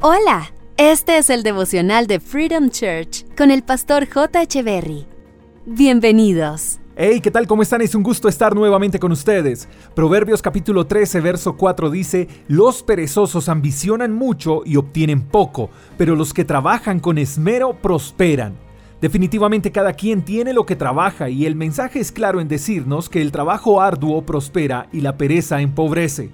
Hola, este es el devocional de Freedom Church con el pastor J. Berry. Bienvenidos. Hey, ¿qué tal? ¿Cómo están? Es un gusto estar nuevamente con ustedes. Proverbios capítulo 13, verso 4 dice, Los perezosos ambicionan mucho y obtienen poco, pero los que trabajan con esmero prosperan. Definitivamente cada quien tiene lo que trabaja y el mensaje es claro en decirnos que el trabajo arduo prospera y la pereza empobrece.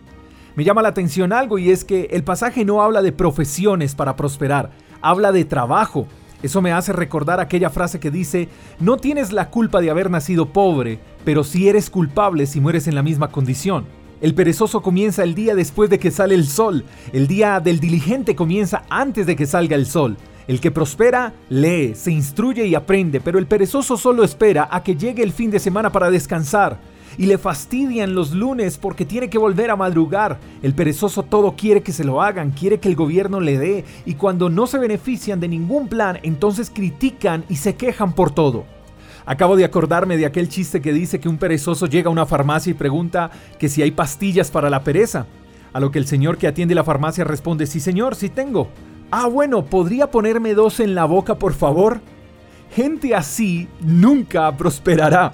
Me llama la atención algo y es que el pasaje no habla de profesiones para prosperar, habla de trabajo. Eso me hace recordar aquella frase que dice, no tienes la culpa de haber nacido pobre, pero sí eres culpable si mueres en la misma condición. El perezoso comienza el día después de que sale el sol, el día del diligente comienza antes de que salga el sol. El que prospera, lee, se instruye y aprende, pero el perezoso solo espera a que llegue el fin de semana para descansar. Y le fastidian los lunes porque tiene que volver a madrugar. El perezoso todo quiere que se lo hagan, quiere que el gobierno le dé, y cuando no se benefician de ningún plan, entonces critican y se quejan por todo. Acabo de acordarme de aquel chiste que dice que un perezoso llega a una farmacia y pregunta que si hay pastillas para la pereza. A lo que el señor que atiende la farmacia responde, sí señor, sí tengo. Ah, bueno, ¿podría ponerme dos en la boca, por favor? Gente así nunca prosperará.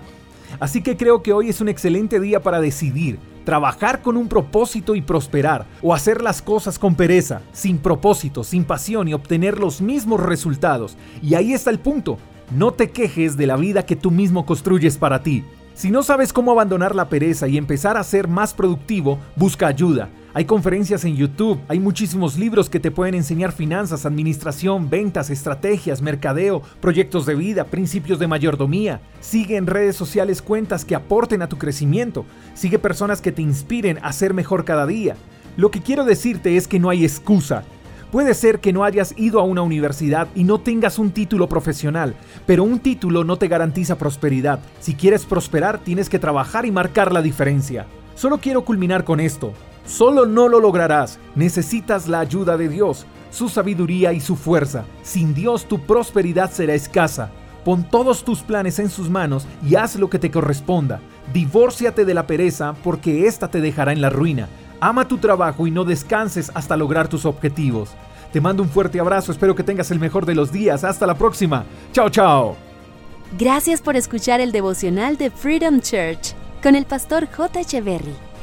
Así que creo que hoy es un excelente día para decidir, trabajar con un propósito y prosperar, o hacer las cosas con pereza, sin propósito, sin pasión y obtener los mismos resultados. Y ahí está el punto, no te quejes de la vida que tú mismo construyes para ti. Si no sabes cómo abandonar la pereza y empezar a ser más productivo, busca ayuda. Hay conferencias en YouTube, hay muchísimos libros que te pueden enseñar finanzas, administración, ventas, estrategias, mercadeo, proyectos de vida, principios de mayordomía. Sigue en redes sociales cuentas que aporten a tu crecimiento. Sigue personas que te inspiren a ser mejor cada día. Lo que quiero decirte es que no hay excusa. Puede ser que no hayas ido a una universidad y no tengas un título profesional, pero un título no te garantiza prosperidad. Si quieres prosperar, tienes que trabajar y marcar la diferencia. Solo quiero culminar con esto. Solo no lo lograrás. Necesitas la ayuda de Dios, su sabiduría y su fuerza. Sin Dios tu prosperidad será escasa. Pon todos tus planes en sus manos y haz lo que te corresponda. Divórciate de la pereza porque ésta te dejará en la ruina. Ama tu trabajo y no descanses hasta lograr tus objetivos. Te mando un fuerte abrazo, espero que tengas el mejor de los días. Hasta la próxima. Chao, chao. Gracias por escuchar el devocional de Freedom Church con el pastor J. Echeverry.